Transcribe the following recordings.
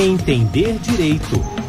Entender Direito.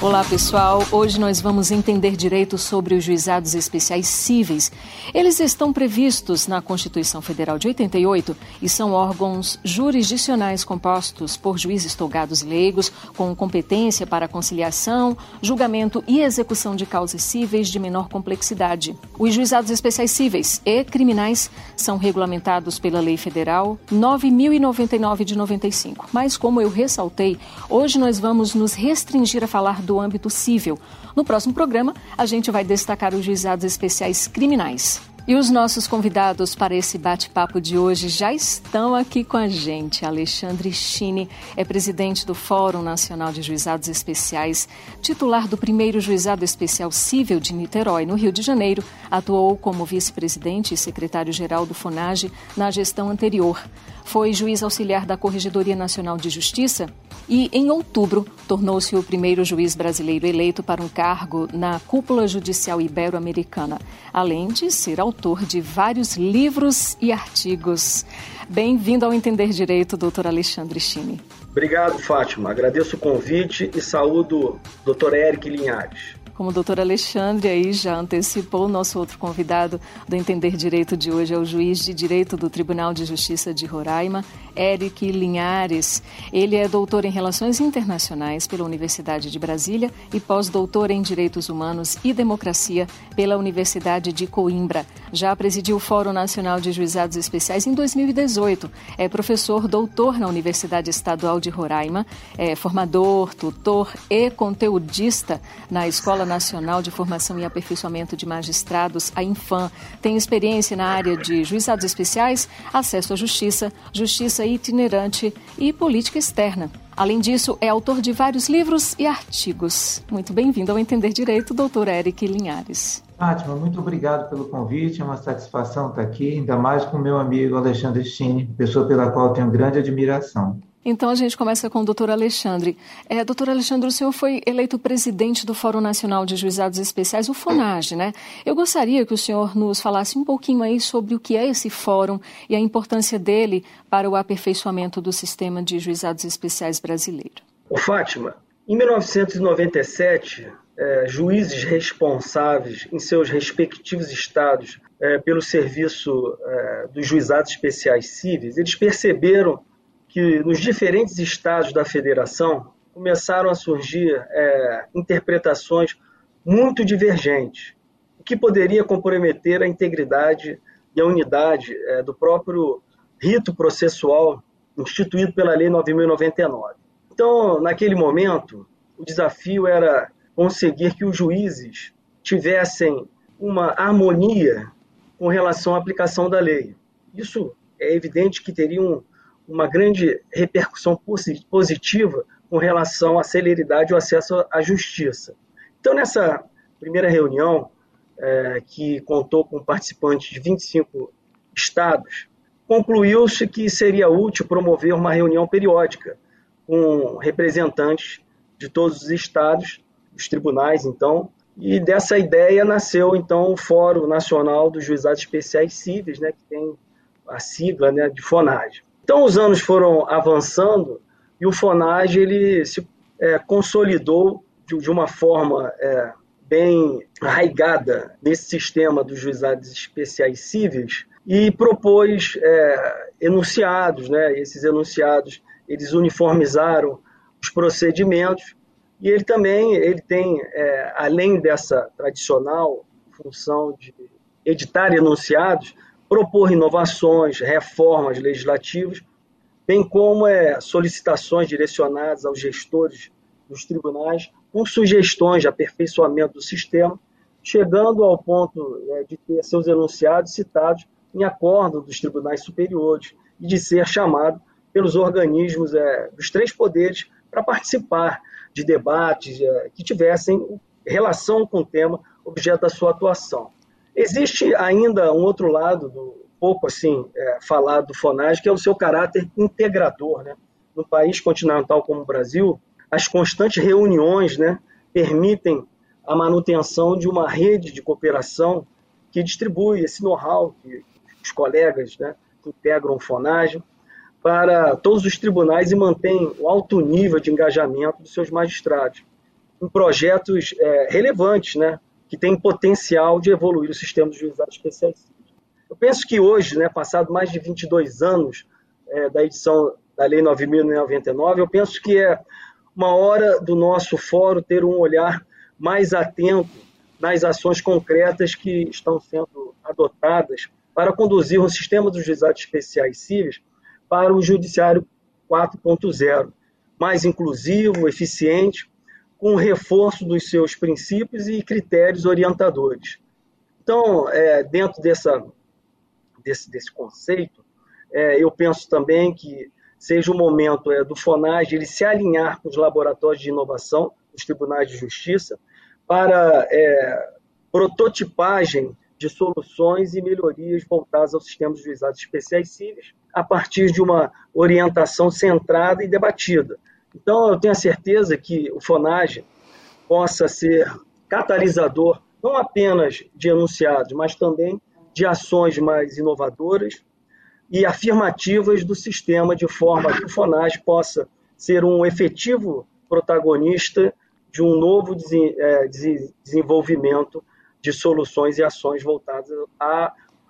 Olá, pessoal. Hoje nós vamos entender direito sobre os juizados especiais cíveis. Eles estão previstos na Constituição Federal de 88 e são órgãos jurisdicionais compostos por juízes togados leigos com competência para conciliação, julgamento e execução de causas cíveis de menor complexidade. Os juizados especiais cíveis e criminais são regulamentados pela Lei Federal 9099 de 95. Mas como eu ressaltei, hoje nós vamos nos restringir a falar do âmbito civil. No próximo programa, a gente vai destacar os juizados especiais criminais. E os nossos convidados para esse bate-papo de hoje já estão aqui com a gente. Alexandre Chini é presidente do Fórum Nacional de Juizados Especiais, titular do primeiro Juizado Especial Cível de Niterói, no Rio de Janeiro, atuou como vice-presidente e secretário-geral do FONAGE na gestão anterior. Foi juiz auxiliar da Corregedoria Nacional de Justiça e, em outubro, tornou-se o primeiro juiz brasileiro eleito para um cargo na cúpula judicial ibero-americana, além de ser autor de vários livros e artigos. Bem-vindo ao Entender Direito, doutor Alexandre Chini. Obrigado, Fátima. Agradeço o convite e saúdo o doutor Eric Linhares. Como o doutor Alexandre aí já antecipou, nosso outro convidado do Entender Direito de hoje é o juiz de Direito do Tribunal de Justiça de Roraima, Eric Linhares. Ele é doutor em Relações Internacionais pela Universidade de Brasília e pós-doutor em Direitos Humanos e Democracia pela Universidade de Coimbra. Já presidiu o Fórum Nacional de Juizados Especiais em 2018. É professor doutor na Universidade Estadual de Roraima, é formador, tutor e conteudista na Escola Nacional de Formação e Aperfeiçoamento de Magistrados, a Infam. Tem experiência na área de juizados especiais, acesso à justiça, justiça itinerante e política externa. Além disso, é autor de vários livros e artigos. Muito bem-vindo ao Entender Direito, doutor Eric Linhares. Fátima, muito obrigado pelo convite, é uma satisfação estar aqui, ainda mais com meu amigo Alexandre Stine, pessoa pela qual tenho grande admiração. Então a gente começa com o doutor Alexandre. É, doutor Alexandre, o senhor foi eleito presidente do Fórum Nacional de Juizados Especiais, o FONAGE, né? Eu gostaria que o senhor nos falasse um pouquinho aí sobre o que é esse fórum e a importância dele para o aperfeiçoamento do sistema de juizados especiais brasileiro. Ô, Fátima, em 1997, é, juízes responsáveis em seus respectivos estados é, pelo serviço é, dos juizados especiais cíveis, eles perceberam que nos diferentes estados da federação começaram a surgir é, interpretações muito divergentes, o que poderia comprometer a integridade e a unidade é, do próprio rito processual instituído pela Lei 9.099. Então, naquele momento, o desafio era conseguir que os juízes tivessem uma harmonia com relação à aplicação da lei. Isso é evidente que teria um, uma grande repercussão positiva com relação à celeridade e ao acesso à justiça. Então, nessa primeira reunião, é, que contou com participantes de 25 estados, concluiu-se que seria útil promover uma reunião periódica com representantes de todos os estados, os tribunais, então, e dessa ideia nasceu, então, o Fórum Nacional dos Juizados Especiais Cíveis, né, que tem a sigla né, de FONAGE. Então os anos foram avançando e o FONAGE ele se é, consolidou de, de, uma forma é, bem arraigada nesse sistema dos juizados especiais cíveis e propôs é, enunciados, né? Esses enunciados eles uniformizaram os procedimentos e ele também ele tem é, além dessa tradicional função de editar enunciados propor inovações, reformas legislativas, bem como é, solicitações direcionadas aos gestores dos tribunais com sugestões de aperfeiçoamento do sistema, chegando ao ponto é, de ter seus enunciados citados em acordo dos tribunais superiores e de ser chamado pelos organismos é, dos três poderes para participar de debates é, que tivessem relação com o tema objeto da sua atuação. Existe ainda um outro lado, do, pouco assim é, falado do FONAGE, que é o seu caráter integrador. Né? No país continental como o Brasil, as constantes reuniões né, permitem a manutenção de uma rede de cooperação que distribui esse know-how que os colegas né, que integram o FONAGE, para todos os tribunais e mantém o alto nível de engajamento dos seus magistrados em projetos é, relevantes, né, que têm potencial de evoluir o sistema dos juizados especiais. Eu penso que hoje, né, passado mais de 22 anos é, da edição da Lei 9.099, eu penso que é uma hora do nosso fórum ter um olhar mais atento nas ações concretas que estão sendo adotadas para conduzir um sistema dos juizados especiais cíveis para o Judiciário 4.0, mais inclusivo, eficiente, com reforço dos seus princípios e critérios orientadores. Então, é, dentro dessa, desse, desse conceito, é, eu penso também que seja o momento é, do FONAGE ele se alinhar com os laboratórios de inovação, os tribunais de justiça, para é, prototipagem de soluções e melhorias voltadas ao sistema de juizados especiais cíveis, a partir de uma orientação centrada e debatida. Então, eu tenho a certeza que o FONAGE possa ser catalisador não apenas de enunciados, mas também de ações mais inovadoras e afirmativas do sistema, de forma que o FONAGE possa ser um efetivo protagonista de um novo é, desenvolvimento de soluções e ações voltadas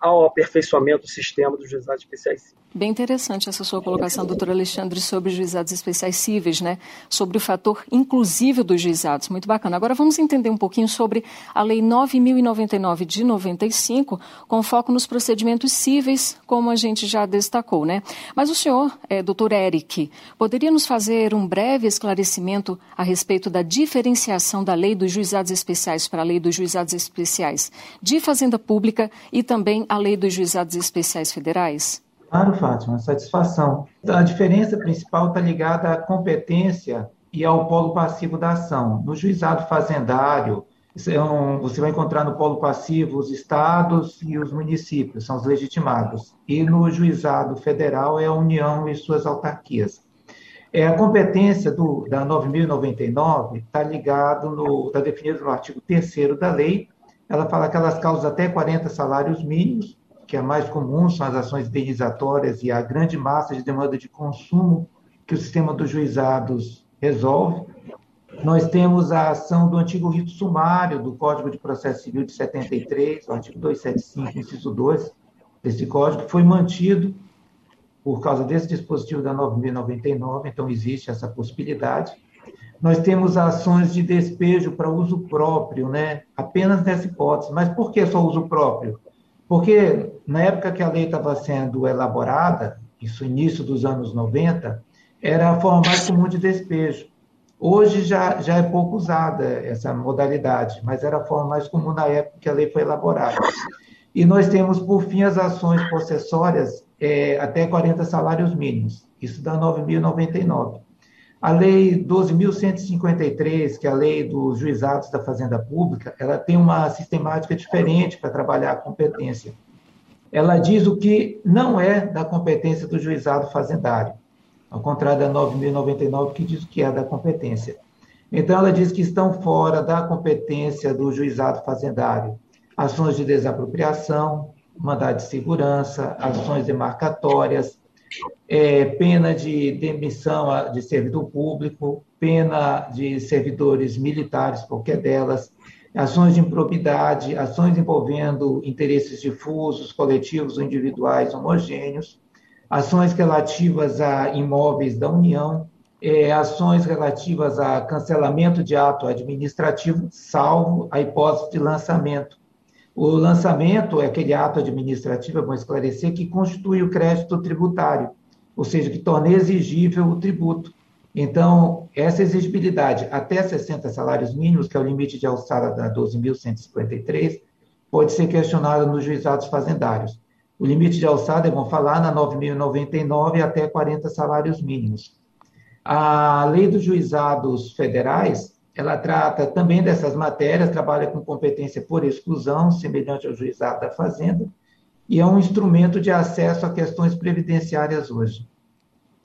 ao aperfeiçoamento do sistema dos juizados especiais Bem interessante essa sua colocação, doutor Alexandre, sobre juizados especiais cíveis, né? Sobre o fator inclusivo dos juizados. Muito bacana. Agora vamos entender um pouquinho sobre a Lei 9.099 de 95, com foco nos procedimentos cíveis, como a gente já destacou, né? Mas o senhor, é, doutor Eric, poderia nos fazer um breve esclarecimento a respeito da diferenciação da Lei dos Juizados Especiais para a Lei dos Juizados Especiais de Fazenda Pública e também a Lei dos Juizados Especiais Federais? Claro, Fátima, satisfação. A diferença principal está ligada à competência e ao polo passivo da ação. No juizado fazendário, você vai encontrar no polo passivo os estados e os municípios, são os legitimados. E no juizado federal é a União e suas autarquias. É, a competência do, da 9.099 está ligado, está definida no artigo 3 da lei. Ela fala aquelas causas até 40 salários mínimos, que é mais comum são as ações indenizatórias e a grande massa de demanda de consumo que o sistema dos juizados resolve. Nós temos a ação do antigo rito sumário do Código de Processo Civil de 73, o artigo 275, inciso 2 desse código, que foi mantido por causa desse dispositivo da 9.099, então existe essa possibilidade. Nós temos ações de despejo para uso próprio, né? apenas nessa hipótese. Mas por que só uso próprio? Porque na época que a lei estava sendo elaborada, isso início dos anos 90, era a forma mais comum de despejo. Hoje já, já é pouco usada essa modalidade, mas era a forma mais comum na época que a lei foi elaborada. E nós temos, por fim, as ações possessórias é, até 40 salários mínimos. Isso dá 9.099. A Lei 12.153, que é a lei dos juizados da Fazenda Pública, ela tem uma sistemática diferente para trabalhar a competência. Ela diz o que não é da competência do juizado fazendário, ao contrário da 9.099, que diz o que é da competência. Então, ela diz que estão fora da competência do juizado fazendário ações de desapropriação, mandado de segurança, ações demarcatórias, é, pena de demissão de servidor público, pena de servidores militares, qualquer delas, ações de improbidade, ações envolvendo interesses difusos, coletivos ou individuais homogêneos, ações relativas a imóveis da União, é, ações relativas a cancelamento de ato administrativo, salvo a hipótese de lançamento. O lançamento é aquele ato administrativo, é bom esclarecer, que constitui o crédito tributário ou seja, que torne exigível o tributo. Então, essa exigibilidade até 60 salários mínimos, que é o limite de alçada da 12.153, pode ser questionada nos juizados fazendários. O limite de alçada, é bom falar, na 9.099 até 40 salários mínimos. A lei dos juizados federais, ela trata também dessas matérias, trabalha com competência por exclusão, semelhante ao juizado da fazenda, e é um instrumento de acesso a questões previdenciárias hoje.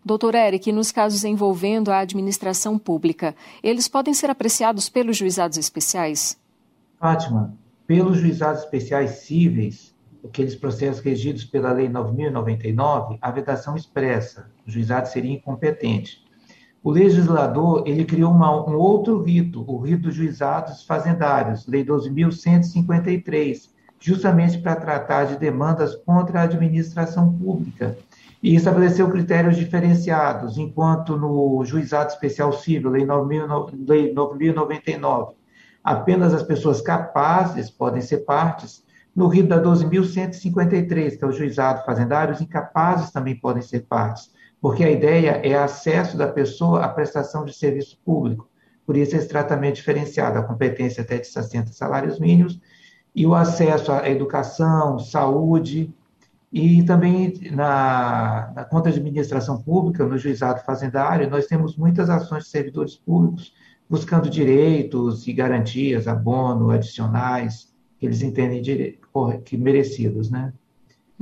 Doutor Eric, nos casos envolvendo a administração pública, eles podem ser apreciados pelos juizados especiais? Fátima, pelos juizados especiais cíveis, aqueles processos regidos pela Lei 9.099, a vedação expressa, o juizado seria incompetente. O legislador ele criou uma, um outro rito, o rito dos juizados fazendários, Lei 12.153, justamente para tratar de demandas contra a administração pública. E estabeleceu critérios diferenciados, enquanto no juizado especial civil, Lei 9.099, apenas as pessoas capazes podem ser partes, no rito da 12.153, que é o juizado fazendário, os incapazes também podem ser partes, porque a ideia é acesso da pessoa à prestação de serviço público. Por isso, esse tratamento diferenciado, a competência até de 60 salários mínimos e o acesso à educação, saúde, e também na, na conta de administração pública, no juizado fazendário, nós temos muitas ações de servidores públicos buscando direitos e garantias, abono, adicionais, que eles entendem que merecidos, né?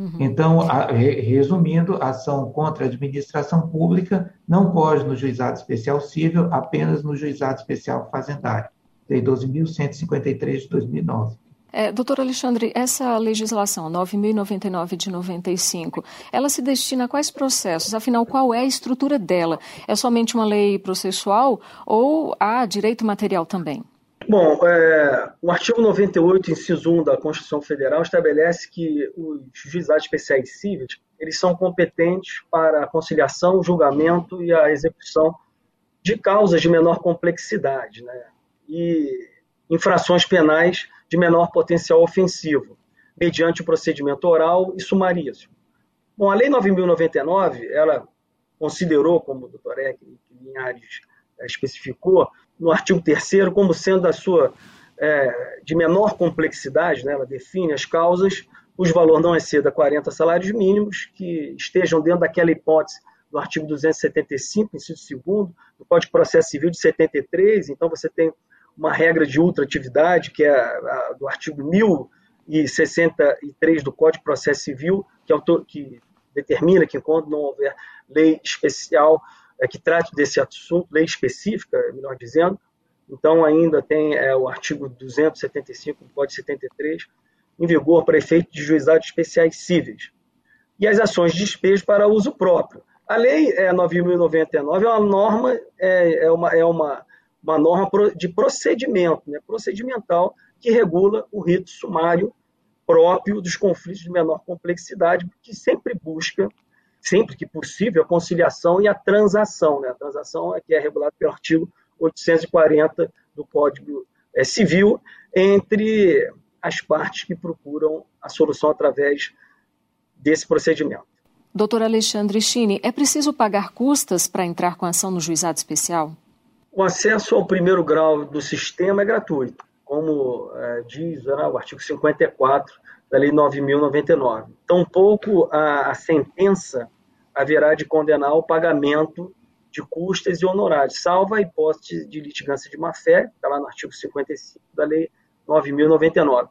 Uhum. Então, a, resumindo, ação contra a administração pública não pode no juizado especial civil, apenas no juizado especial fazendário, Lei 12.153 de 2009. É, doutor Alexandre, essa legislação 9.099 de 95, ela se destina a quais processos? Afinal, qual é a estrutura dela? É somente uma lei processual ou há direito material também? Bom, é, o artigo 98, inciso 1 da Constituição Federal estabelece que os juizados especiais cíveis eles são competentes para a conciliação, julgamento e a execução de causas de menor complexidade, né? E infrações penais de menor potencial ofensivo, mediante o procedimento oral e sumaríssimo. Bom, a Lei 9.099, ela considerou, como o doutor Eck Linhares é, especificou, no artigo 3 como sendo a sua é, de menor complexidade, né, ela define as causas cujo valor não exceda 40 salários mínimos, que estejam dentro daquela hipótese do artigo 275, inciso 2 do Código de Processo Civil de 73, então você tem uma regra de ultratividade, que é a, do artigo 1063 do Código de Processo Civil, que, autor, que determina que, quando não houver lei especial é, que trate desse assunto, lei específica, melhor dizendo, então ainda tem é, o artigo 275 do Código 73 em vigor para efeito de juizados especiais cíveis. E as ações de despejo para uso próprio. A lei é, 9.099 é uma norma, é, é, uma, é uma uma norma de procedimento, né, procedimental, que regula o rito sumário próprio dos conflitos de menor complexidade, que sempre busca, sempre que possível, a conciliação e a transação. Né? A transação é que é regulada pelo artigo 840 do Código é, Civil entre as partes que procuram a solução através desse procedimento. Doutor Alexandre Chini, é preciso pagar custas para entrar com ação no juizado especial? O acesso ao primeiro grau do sistema é gratuito, como é, diz né, o artigo 54 da Lei 9.099. Tampouco a, a sentença haverá de condenar o pagamento de custas e honorários, salvo a hipótese de litigância de má-fé, está lá no artigo 55 da Lei 9.099.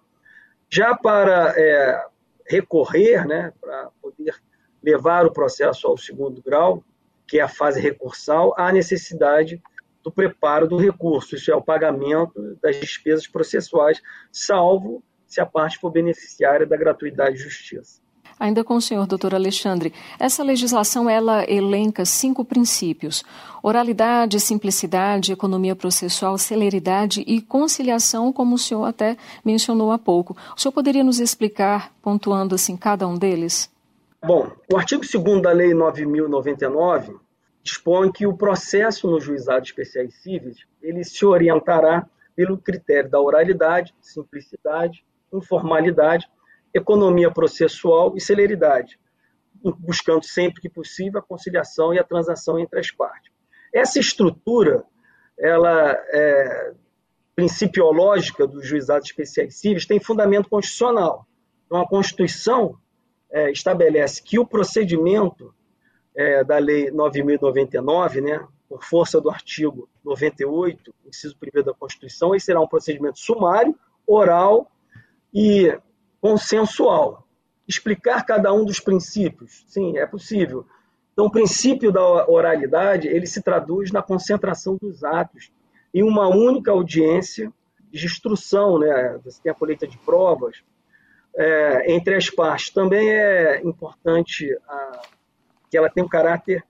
Já para é, recorrer, né, para poder levar o processo ao segundo grau, que é a fase recursal, há necessidade do preparo do recurso, isso é o pagamento das despesas processuais, salvo se a parte for beneficiária da gratuidade de justiça. Ainda com o senhor, doutor Alexandre, essa legislação ela elenca cinco princípios: oralidade, simplicidade, economia processual, celeridade e conciliação, como o senhor até mencionou há pouco. O senhor poderia nos explicar, pontuando assim cada um deles? Bom, o artigo 2 da Lei 9099 dispõe que o processo no juizado especiais cíveis ele se orientará pelo critério da oralidade, simplicidade, informalidade, economia processual e celeridade, buscando sempre que possível a conciliação e a transação entre as partes. Essa estrutura, ela é principiológica dos juizados especiais cíveis, tem fundamento constitucional. Então, a Constituição é, estabelece que o procedimento é, da Lei 9.099, né, por força do artigo 98, inciso 1 da Constituição, esse será um procedimento sumário, oral e consensual. Explicar cada um dos princípios, sim, é possível. Então, o princípio da oralidade, ele se traduz na concentração dos atos em uma única audiência de instrução, né? Você tem a colheita de provas, é, entre as partes. Também é importante a, que ela tenha um caráter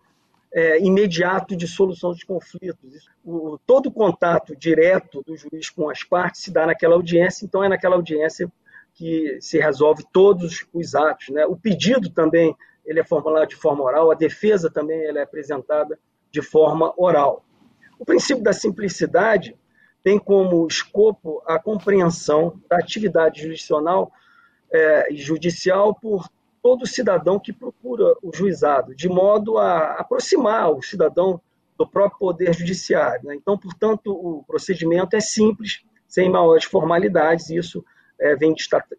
é, imediato de solução de conflitos. O, todo o contato direto do juiz com as partes se dá naquela audiência, então é naquela audiência que se resolve todos os atos. Né? O pedido também ele é formulado de forma oral, a defesa também ela é apresentada de forma oral. O princípio da simplicidade tem como escopo a compreensão da atividade jurisdicional é, judicial por todo cidadão que procura o juizado, de modo a aproximar o cidadão do próprio poder judiciário. Né? Então, portanto, o procedimento é simples, sem maiores formalidades, e isso é, vem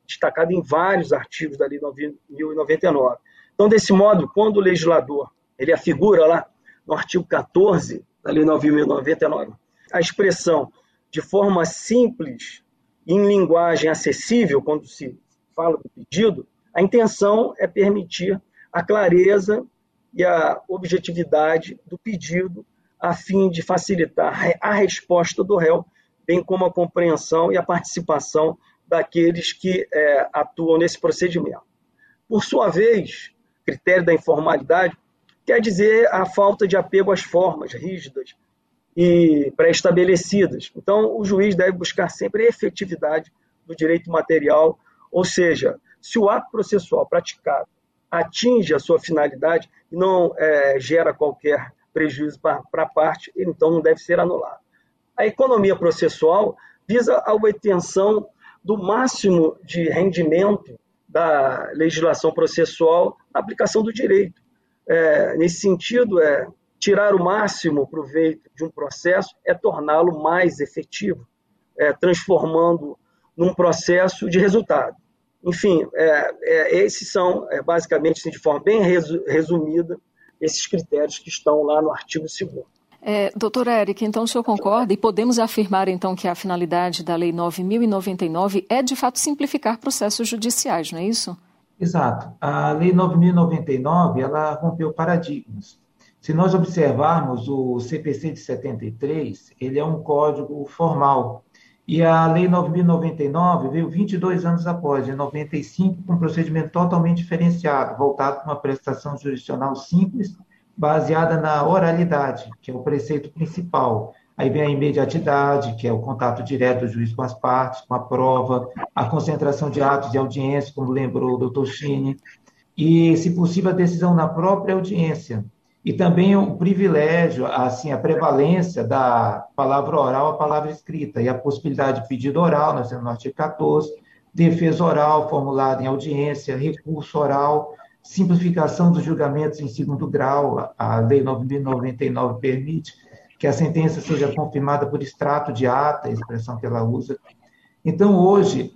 destacado em vários artigos da Lei 9.099. Então, desse modo, quando o legislador ele afigura lá no artigo 14 da Lei 9.099 a expressão de forma simples, em linguagem acessível, quando se fala do pedido, a intenção é permitir a clareza e a objetividade do pedido, a fim de facilitar a resposta do réu, bem como a compreensão e a participação daqueles que é, atuam nesse procedimento. Por sua vez, critério da informalidade quer dizer a falta de apego às formas rígidas e pré-estabelecidas. Então, o juiz deve buscar sempre a efetividade do direito material, ou seja, se o ato processual praticado atinge a sua finalidade e não é, gera qualquer prejuízo para a parte, ele então não deve ser anulado. A economia processual visa a obtenção do máximo de rendimento da legislação processual na aplicação do direito. É, nesse sentido, é tirar o máximo proveito de um processo é torná-lo mais efetivo, é, transformando num processo de resultado. Enfim, é, é, esses são, é, basicamente, assim, de forma bem resumida, esses critérios que estão lá no artigo 2 é, doutor Eric, então o senhor concorda e podemos afirmar então que a finalidade da Lei 9.099 é de fato simplificar processos judiciais, não é isso? Exato. A Lei 9.099 ela rompeu paradigmas. Se nós observarmos o CPC de 73, ele é um código formal e a Lei 9.099 veio 22 anos após, em 95, com um procedimento totalmente diferenciado, voltado para uma prestação jurisdicional simples, baseada na oralidade, que é o preceito principal. Aí vem a imediatidade, que é o contato direto do juiz com as partes, com a prova, a concentração de atos de audiência, como lembrou o doutor Chine, e, se possível, a decisão na própria audiência, e também o privilégio, assim, a prevalência da palavra oral à palavra escrita, e a possibilidade de pedido oral, nós temos no artigo 14, defesa oral formulada em audiência, recurso oral, simplificação dos julgamentos em segundo grau, a Lei 9.099 permite que a sentença seja confirmada por extrato de ata, a expressão que ela usa. Então, hoje,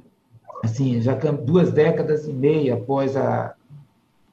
assim, já duas décadas e meia após a,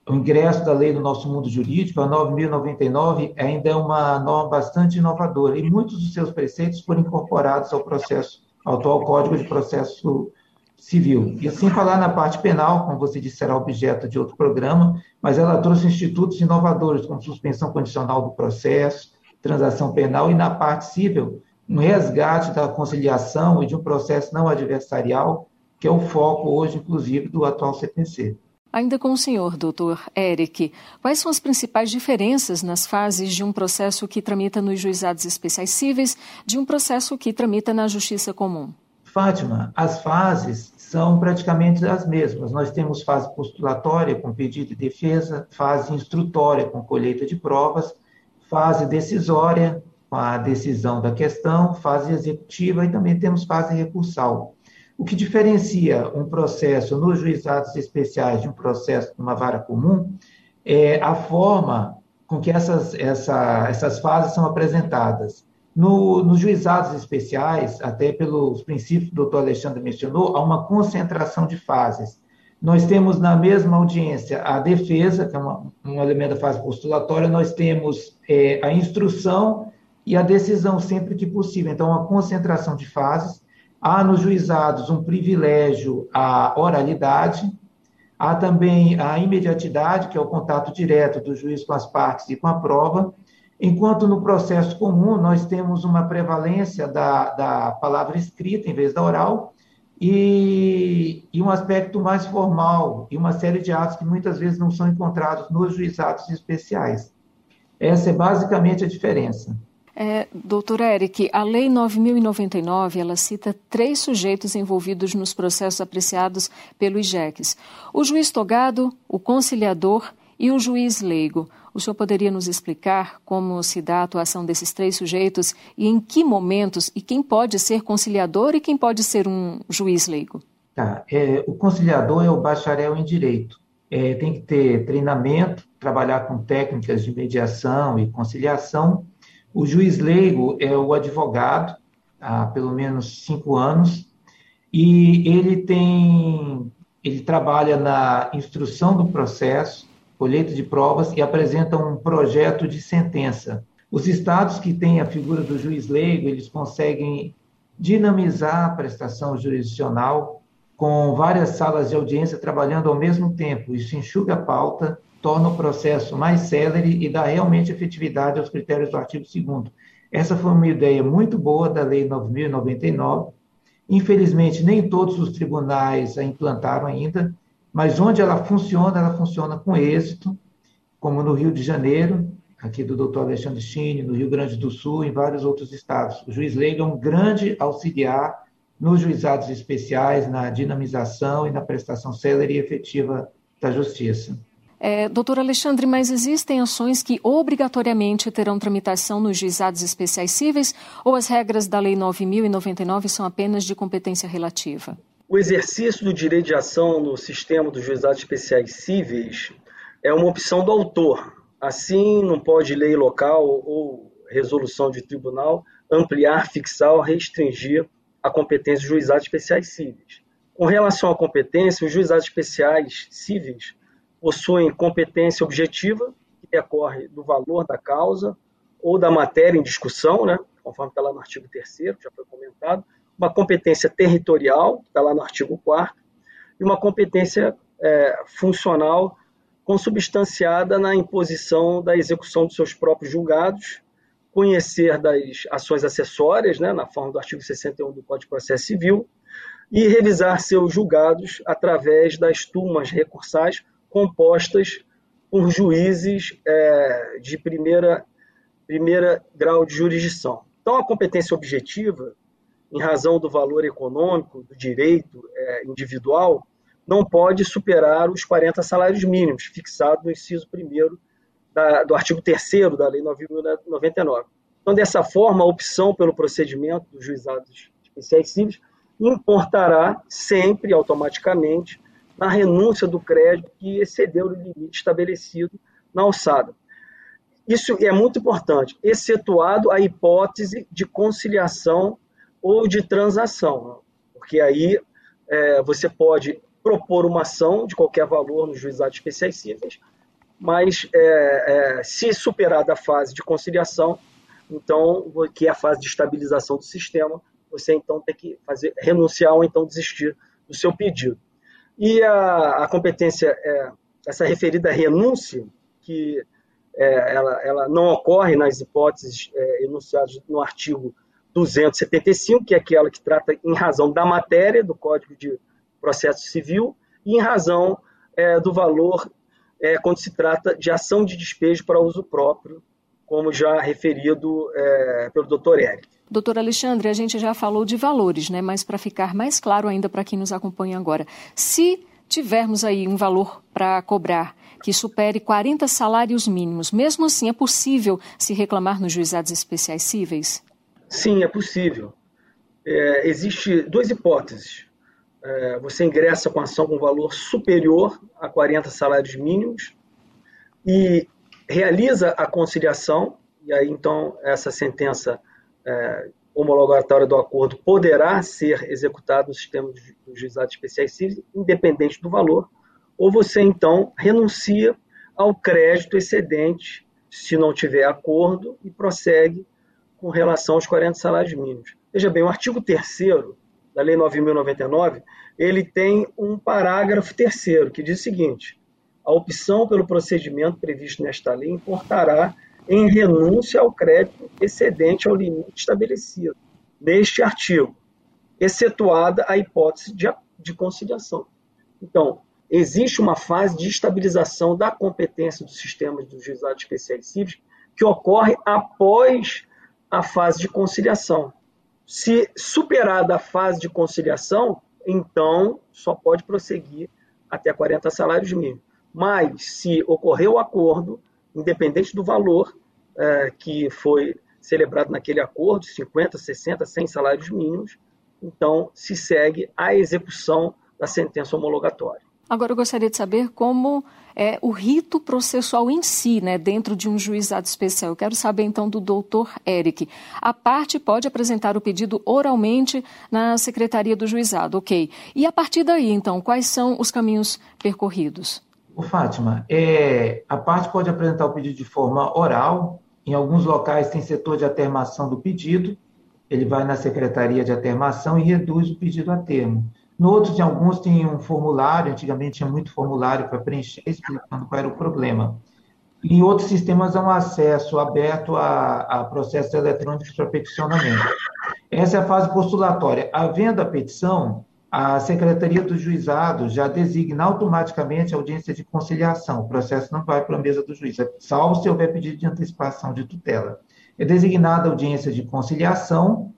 o ingresso da lei no nosso mundo jurídico, a 9.099 ainda é uma norma bastante inovadora e muitos dos seus preceitos foram incorporados ao processo, ao atual Código de Processo Civil. E assim falar na parte penal, como você disse, será objeto de outro programa, mas ela trouxe institutos inovadores, como suspensão condicional do processo, transação penal e na parte civil, um resgate da conciliação e de um processo não adversarial, que é o foco hoje, inclusive, do atual CPC. Ainda com o senhor, doutor Eric, quais são as principais diferenças nas fases de um processo que tramita nos juizados especiais cíveis de um processo que tramita na justiça comum? Fátima, as fases são praticamente as mesmas. Nós temos fase postulatória com pedido de defesa, fase instrutória com colheita de provas, fase decisória com a decisão da questão, fase executiva e também temos fase recursal. O que diferencia um processo nos juizados especiais de um processo numa vara comum é a forma com que essas, essa, essas fases são apresentadas. No, nos juizados especiais, até pelos princípios que o doutor Alexandre mencionou, há uma concentração de fases. Nós temos na mesma audiência a defesa, que é uma, um elemento da fase postulatória, nós temos é, a instrução e a decisão sempre que possível. Então, uma concentração de fases. Há nos juizados um privilégio à oralidade, há também a imediatidade, que é o contato direto do juiz com as partes e com a prova, enquanto no processo comum nós temos uma prevalência da, da palavra escrita em vez da oral, e, e um aspecto mais formal e uma série de atos que muitas vezes não são encontrados nos juizados especiais. Essa é basicamente a diferença. É, doutor Eric, a Lei 9.099, ela cita três sujeitos envolvidos nos processos apreciados pelo IJEX. O juiz togado, o conciliador e o juiz leigo. O senhor poderia nos explicar como se dá a atuação desses três sujeitos e em que momentos e quem pode ser conciliador e quem pode ser um juiz leigo? Tá. É, o conciliador é o bacharel em direito. É, tem que ter treinamento, trabalhar com técnicas de mediação e conciliação. O juiz leigo é o advogado, há pelo menos cinco anos, e ele tem, ele trabalha na instrução do processo, colheita de provas e apresenta um projeto de sentença. Os estados que têm a figura do juiz leigo, eles conseguem dinamizar a prestação jurisdicional com várias salas de audiência trabalhando ao mesmo tempo. Isso enxuga a pauta, torna o processo mais célere e dá realmente efetividade aos critérios do artigo 2 Essa foi uma ideia muito boa da Lei 9.099. Infelizmente, nem todos os tribunais a implantaram ainda, mas onde ela funciona, ela funciona com êxito, como no Rio de Janeiro, aqui do doutor Alexandre Chine, no Rio Grande do Sul, em vários outros estados. O juiz leigo é um grande auxiliar nos juizados especiais, na dinamização e na prestação célere e efetiva da justiça. É, doutor Alexandre, mas existem ações que obrigatoriamente terão tramitação nos juizados especiais cíveis ou as regras da Lei 9.099 são apenas de competência relativa? O exercício do direito de ação no sistema dos juizados especiais cíveis é uma opção do autor. Assim, não pode lei local ou resolução de tribunal ampliar, fixar ou restringir a competência dos juizados especiais cíveis. Com relação à competência, os juizados especiais cíveis possuem competência objetiva, que decorre do valor da causa ou da matéria em discussão, né, conforme está lá no artigo 3 já foi comentado, uma competência territorial, que está lá no artigo 4 e uma competência é, funcional consubstanciada na imposição da execução dos seus próprios julgados, conhecer das ações acessórias, né, na forma do artigo 61 do Código de Processo Civil, e revisar seus julgados através das turmas recursais compostas por juízes é, de primeira, primeira grau de jurisdição. Então, a competência objetiva em razão do valor econômico do direito é, individual, não pode superar os 40 salários mínimos, fixado no inciso 1 do artigo 3 da Lei 9.099. Então, dessa forma, a opção pelo procedimento dos juizados especiais civis importará sempre, automaticamente, na renúncia do crédito que excedeu o limite estabelecido na alçada. Isso é muito importante, excetuado a hipótese de conciliação ou de transação, porque aí é, você pode propor uma ação de qualquer valor nos juizados especiais cíveis, mas é, é, se superar da fase de conciliação, então que é a fase de estabilização do sistema, você então tem que fazer renunciar ou então desistir do seu pedido. E a, a competência, é, essa referida renúncia, que é, ela, ela, não ocorre nas hipóteses é, enunciadas no artigo 275, que é aquela que trata em razão da matéria do Código de Processo Civil e em razão é, do valor é, quando se trata de ação de despejo para uso próprio, como já referido é, pelo doutor Eric. Doutor Alexandre, a gente já falou de valores, né? mas para ficar mais claro ainda para quem nos acompanha agora, se tivermos aí um valor para cobrar que supere 40 salários mínimos, mesmo assim é possível se reclamar nos juizados especiais cíveis? Sim, é possível. É, Existem duas hipóteses. É, você ingressa com ação com valor superior a 40 salários mínimos e realiza a conciliação, e aí então essa sentença é, homologatória do acordo poderá ser executada no sistema dos juizados especiais civis, independente do valor, ou você então renuncia ao crédito excedente se não tiver acordo e prossegue com relação aos 40 salários mínimos. Veja bem, o artigo 3 da Lei 9.099, ele tem um parágrafo terceiro que diz o seguinte, a opção pelo procedimento previsto nesta lei importará em renúncia ao crédito excedente ao limite estabelecido neste artigo. excetuada a hipótese de, de conciliação. Então, existe uma fase de estabilização da competência dos sistemas dos juizados especiais cíveis que ocorre após a fase de conciliação. Se superada a fase de conciliação, então só pode prosseguir até 40 salários mínimos. Mas, se ocorreu o acordo, independente do valor é, que foi celebrado naquele acordo, 50, 60, 100 salários mínimos, então se segue a execução da sentença homologatória. Agora eu gostaria de saber como é o rito processual em si, né, dentro de um juizado especial. Eu quero saber então do doutor Eric. A parte pode apresentar o pedido oralmente na secretaria do juizado, ok? E a partir daí, então, quais são os caminhos percorridos? O Fátima, é, a parte pode apresentar o pedido de forma oral. Em alguns locais tem setor de atermação do pedido. Ele vai na secretaria de atermação e reduz o pedido a termo. No outro, em alguns, tem um formulário, antigamente tinha muito formulário para preencher, explicando qual era o problema. Em outros sistemas, há um acesso aberto a, a processos eletrônicos para peticionamento. Essa é a fase postulatória. Havendo a petição, a Secretaria do Juizado já designa automaticamente a audiência de conciliação. O processo não vai para a mesa do juiz, salvo se houver pedido de antecipação de tutela. É designada a audiência de conciliação,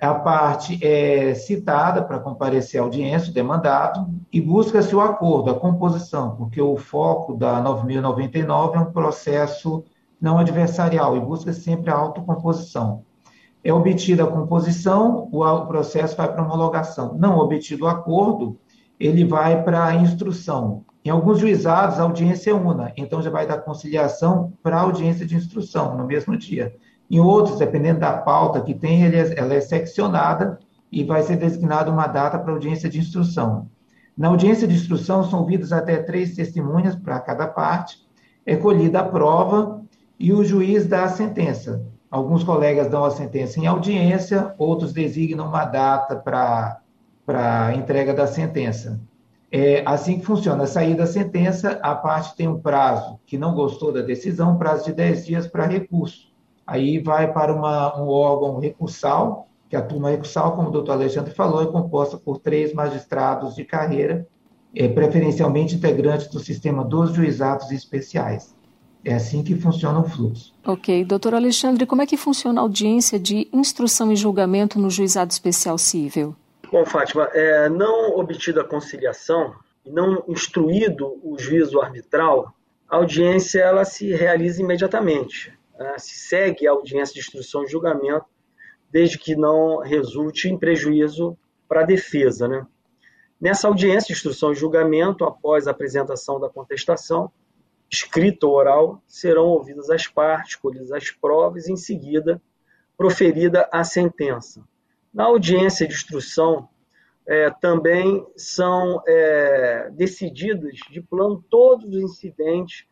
a parte é citada para comparecer à audiência, o demandado, e busca-se o acordo, a composição, porque o foco da 9.099 é um processo não adversarial e busca sempre a autocomposição. É obtida a composição, o processo vai para homologação. Não obtido o acordo, ele vai para a instrução. Em alguns juizados, a audiência é una, então já vai da conciliação para a audiência de instrução, no mesmo dia. Em outros, dependendo da pauta que tem, é, ela é seccionada e vai ser designada uma data para audiência de instrução. Na audiência de instrução, são ouvidas até três testemunhas para cada parte, é colhida a prova e o juiz dá a sentença. Alguns colegas dão a sentença em audiência, outros designam uma data para entrega da sentença. É assim que funciona. A saída da sentença, a parte tem um prazo que não gostou da decisão, prazo de 10 dias para recurso aí vai para uma, um órgão recursal, que a turma recursal, como o doutor Alexandre falou, é composta por três magistrados de carreira, é, preferencialmente integrantes do sistema dos juizados especiais. É assim que funciona o fluxo. Ok. Doutor Alexandre, como é que funciona a audiência de instrução e julgamento no juizado especial civil? Bom, Fátima, é, não obtida a conciliação e não instruído o juízo arbitral, a audiência ela se realiza imediatamente. Né, se segue a audiência de instrução e julgamento, desde que não resulte em prejuízo para a defesa. Né? Nessa audiência de instrução e julgamento, após a apresentação da contestação, escrita ou oral, serão ouvidas as partes, colhidas as provas e, em seguida, proferida a sentença. Na audiência de instrução, é, também são é, decididos de plano todos os incidentes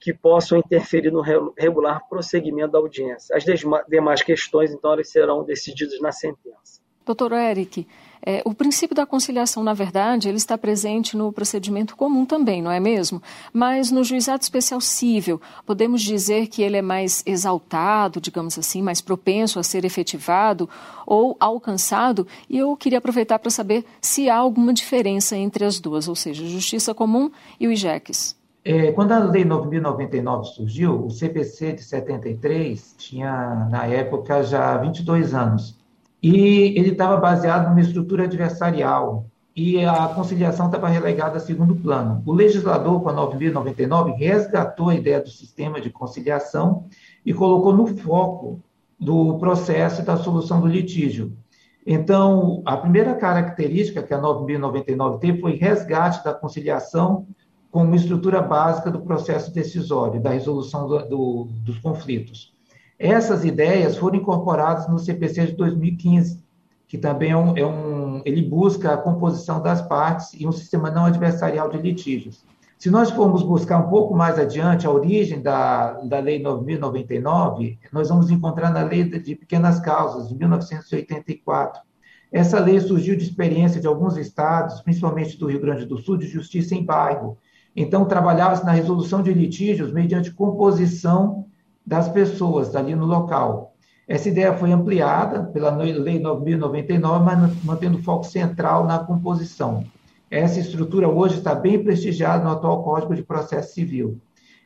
que possam interferir no regular prosseguimento da audiência. As demais questões, então, elas serão decididas na sentença. Doutor Eric, é, o princípio da conciliação, na verdade, ele está presente no procedimento comum também, não é mesmo? Mas no juizado especial civil, podemos dizer que ele é mais exaltado, digamos assim, mais propenso a ser efetivado ou alcançado? E eu queria aproveitar para saber se há alguma diferença entre as duas, ou seja, justiça comum e o IJEX. É, quando a Lei 9.099 surgiu, o CPC de 73 tinha, na época, já 22 anos. E ele estava baseado numa estrutura adversarial e a conciliação estava relegada a segundo plano. O legislador, com a 9.099, resgatou a ideia do sistema de conciliação e colocou no foco do processo da solução do litígio. Então, a primeira característica que a 9.099 teve foi resgate da conciliação como estrutura básica do processo decisório, da resolução do, do, dos conflitos. Essas ideias foram incorporadas no CPC de 2015, que também é um, é um, ele busca a composição das partes e um sistema não adversarial de litígios. Se nós formos buscar um pouco mais adiante a origem da, da Lei 9.099, nós vamos encontrar na Lei de Pequenas Causas, de 1984. Essa lei surgiu de experiência de alguns estados, principalmente do Rio Grande do Sul, de justiça em bairro, então, trabalhava-se na resolução de litígios mediante composição das pessoas ali no local. Essa ideia foi ampliada pela Lei 9099, mas mantendo foco central na composição. Essa estrutura hoje está bem prestigiada no atual Código de Processo Civil.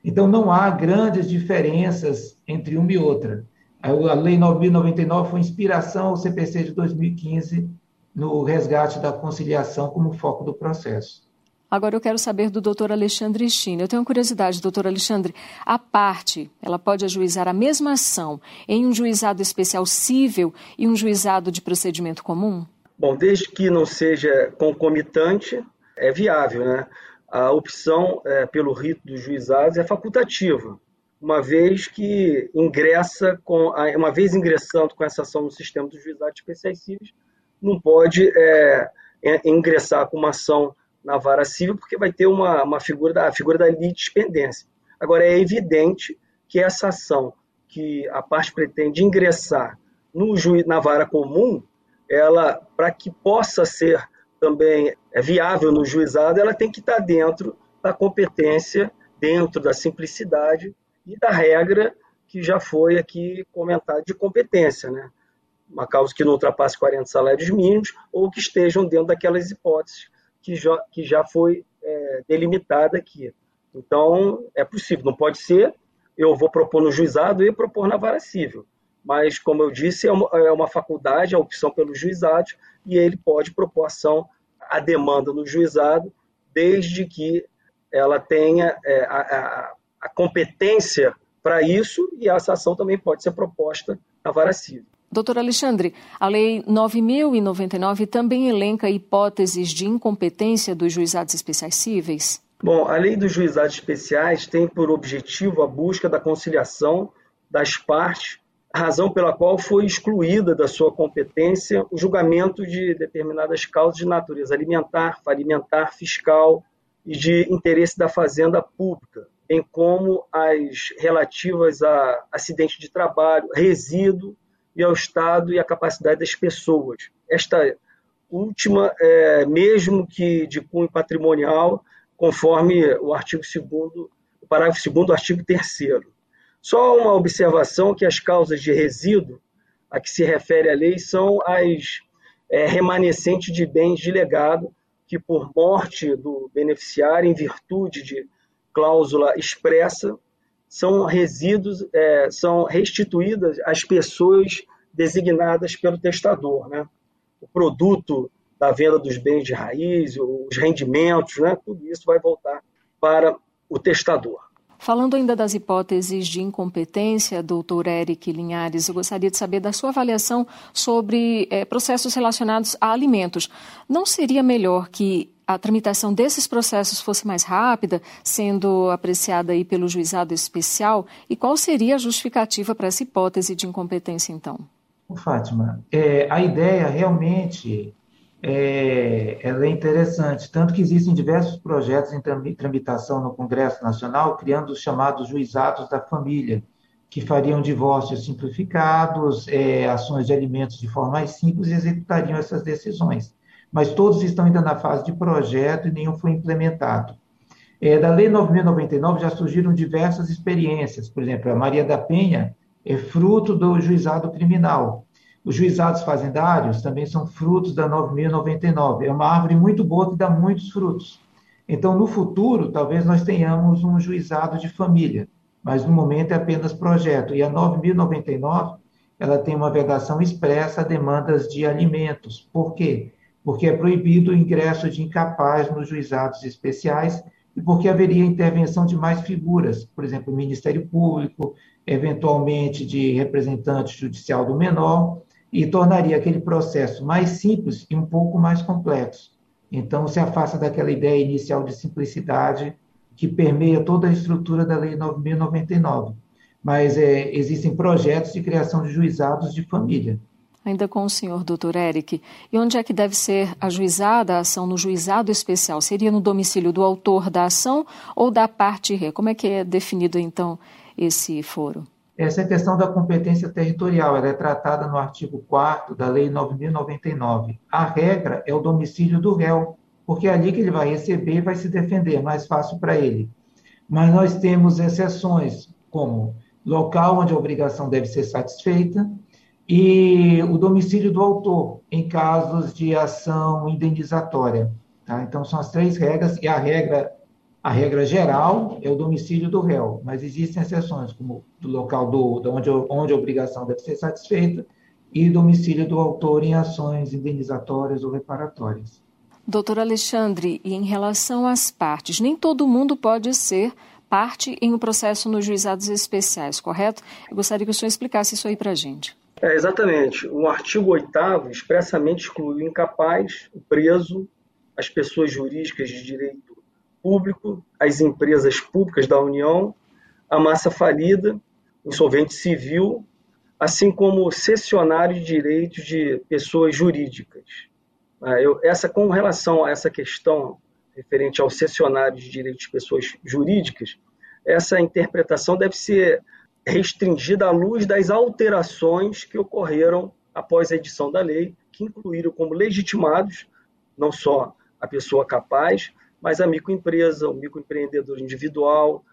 Então, não há grandes diferenças entre uma e outra. A Lei 9.099 foi inspiração ao CPC de 2015 no resgate da conciliação como foco do processo. Agora eu quero saber do doutor Alexandre China. Eu tenho curiosidade, doutor Alexandre. A parte, ela pode ajuizar a mesma ação em um juizado especial cível e um juizado de procedimento comum? Bom, desde que não seja concomitante, é viável, né? A opção é, pelo rito dos juizados é facultativa, uma vez que ingressa com, uma vez ingressando com essa ação no sistema dos juizados especiais cíveis, não pode é, é ingressar com uma ação na vara civil, porque vai ter uma, uma figura da figura da litispendência. Agora, é evidente que essa ação que a parte pretende ingressar no juiz, na vara comum, ela, para que possa ser também é, viável no juizado, ela tem que estar dentro da competência, dentro da simplicidade e da regra que já foi aqui comentada de competência, né? Uma causa que não ultrapasse 40 salários mínimos ou que estejam dentro daquelas hipóteses que já, que já foi é, delimitada aqui. Então, é possível, não pode ser, eu vou propor no juizado e propor na vara civil. Mas, como eu disse, é uma, é uma faculdade, a opção pelos juizados, e ele pode propor ação à demanda no juizado, desde que ela tenha é, a, a, a competência para isso, e essa ação também pode ser proposta na vara civil. Doutor Alexandre, a Lei 9.099 também elenca hipóteses de incompetência dos juizados especiais cíveis? Bom, a Lei dos Juizados Especiais tem por objetivo a busca da conciliação das partes, razão pela qual foi excluída da sua competência o julgamento de determinadas causas de natureza alimentar, falimentar, fiscal e de interesse da fazenda pública, bem como as relativas a acidente de trabalho, resíduo e ao Estado e à capacidade das pessoas. Esta última, é, mesmo que de cunho patrimonial, conforme o artigo 2 o parágrafo 2 do artigo 3 Só uma observação que as causas de resíduo a que se refere a lei são as é, remanescentes de bens de legado que, por morte do beneficiário, em virtude de cláusula expressa, são resíduos, é, são restituídas às pessoas designadas pelo testador. Né? O produto da venda dos bens de raiz, os rendimentos, né? tudo isso vai voltar para o testador. Falando ainda das hipóteses de incompetência, doutor Eric Linhares, eu gostaria de saber da sua avaliação sobre é, processos relacionados a alimentos. Não seria melhor que a tramitação desses processos fosse mais rápida, sendo apreciada aí pelo juizado especial? E qual seria a justificativa para essa hipótese de incompetência, então? Fátima, é, a ideia realmente é, é interessante, tanto que existem diversos projetos em tramitação no Congresso Nacional, criando os chamados juizados da família, que fariam divórcios simplificados, é, ações de alimentos de forma mais simples e executariam essas decisões mas todos estão ainda na fase de projeto e nenhum foi implementado. É, da Lei 9.099 já surgiram diversas experiências, por exemplo, a Maria da Penha é fruto do juizado criminal. Os juizados fazendários também são frutos da 9.099. É uma árvore muito boa que dá muitos frutos. Então, no futuro, talvez nós tenhamos um juizado de família, mas no momento é apenas projeto. E a 9.099, ela tem uma vedação expressa a demandas de alimentos. Por quê? Porque é proibido o ingresso de incapaz nos juizados especiais e porque haveria intervenção de mais figuras, por exemplo, Ministério Público, eventualmente de representante judicial do menor, e tornaria aquele processo mais simples e um pouco mais complexo. Então, se afasta daquela ideia inicial de simplicidade que permeia toda a estrutura da Lei 9.099. Mas é, existem projetos de criação de juizados de família ainda com o senhor, doutor Eric. E onde é que deve ser ajuizada a ação no juizado especial? Seria no domicílio do autor da ação ou da parte ré? Como é que é definido, então, esse foro? Essa é a questão da competência territorial, ela é tratada no artigo 4 da Lei 9.099. A regra é o domicílio do réu, porque é ali que ele vai receber e vai se defender, mais fácil para ele. Mas nós temos exceções, como local onde a obrigação deve ser satisfeita, e o domicílio do autor em casos de ação indenizatória. Tá? Então, são as três regras, e a regra, a regra geral é o domicílio do réu, mas existem exceções, como do local do, de onde, onde a obrigação deve ser satisfeita e domicílio do autor em ações indenizatórias ou reparatórias. Doutor Alexandre, e em relação às partes, nem todo mundo pode ser parte em um processo nos juizados especiais, correto? Eu gostaria que o senhor explicasse isso aí para a gente. É, exatamente. O artigo 8 expressamente exclui o incapaz, o preso, as pessoas jurídicas de direito público, as empresas públicas da União, a massa falida, o insolvente civil, assim como cessionário de direitos de pessoas jurídicas. Ah, eu, essa, com relação a essa questão referente ao cessionário de direitos de pessoas jurídicas, essa interpretação deve ser restringida à luz das alterações que ocorreram após a edição da lei, que incluíram como legitimados não só a pessoa capaz, mas a microempresa, o microempreendedor individual,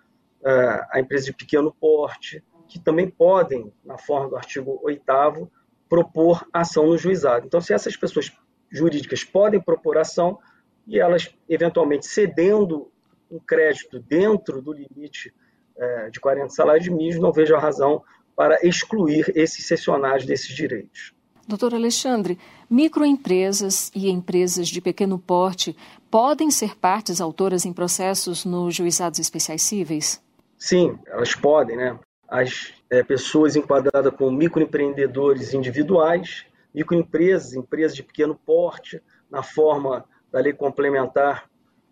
ah, a empresa de pequeno porte, que também podem, na forma do artigo 8 propor ação no juizado. Então, se essas pessoas jurídicas podem propor ação e elas, eventualmente, cedendo um crédito dentro do limite é, de 40 salários mínimos, não vejo a razão para excluir esses cessionários desses direitos. Doutor Alexandre, microempresas e empresas de pequeno porte podem ser partes autoras em processos nos juizados especiais cíveis? Sim, elas podem, né? As é, pessoas enquadradas como microempreendedores individuais microempresas, empresas de pequeno porte, na forma da Lei Complementar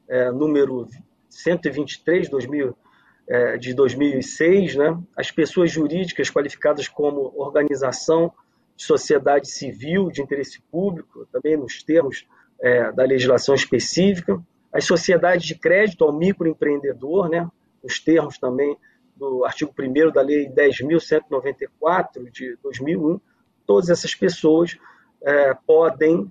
é, número 123 2000, é, de 2006, né? as pessoas jurídicas qualificadas como organização de sociedade civil de interesse público, também nos termos é, da legislação específica, as sociedades de crédito ao microempreendedor, né? nos termos também do artigo 1 da Lei 10.194 de 2001, todas essas pessoas é, podem,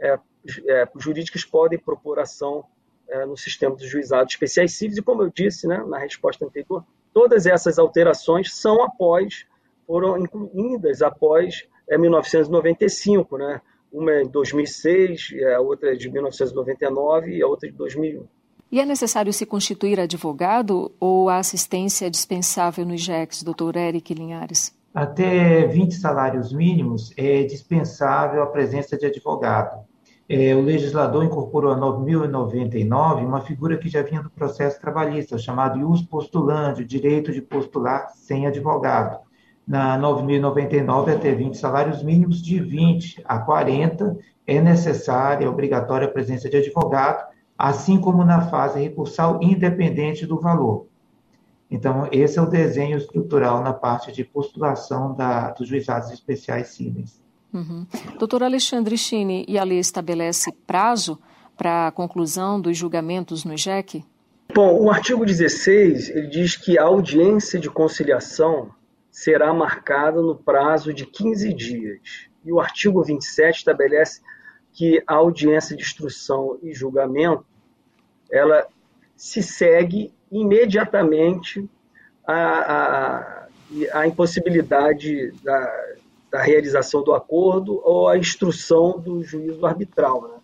é, é, jurídicas podem propor ação é, no sistema dos juizados especiais cíveis, e como eu disse né, na resposta anterior, todas essas alterações são após, foram incluídas após 1995, é, né? uma é de 2006, a outra é de 1999 e a outra de 2001. E é necessário se constituir advogado ou a assistência é dispensável no IGEX, doutor Eric Linhares? Até 20 salários mínimos é dispensável a presença de advogado. É, o legislador incorporou a 9.099 uma figura que já vinha do processo trabalhista, chamado ius postulante, o direito de postular sem advogado. Na 9.099, até 20 salários mínimos, de 20 a 40, é necessária, é obrigatória a presença de advogado, assim como na fase recursal, independente do valor. Então, esse é o desenho estrutural na parte de postulação da, dos juizados especiais cíveis. Uhum. Doutor Alexandre Chini, e a lei estabelece prazo para a conclusão dos julgamentos no IJEC? Bom, o artigo 16 ele diz que a audiência de conciliação será marcada no prazo de 15 dias. E o artigo 27 estabelece que a audiência de instrução e julgamento ela se segue imediatamente a, a, a impossibilidade da, da, realização do acordo ou a instrução do juízo arbitral. Né?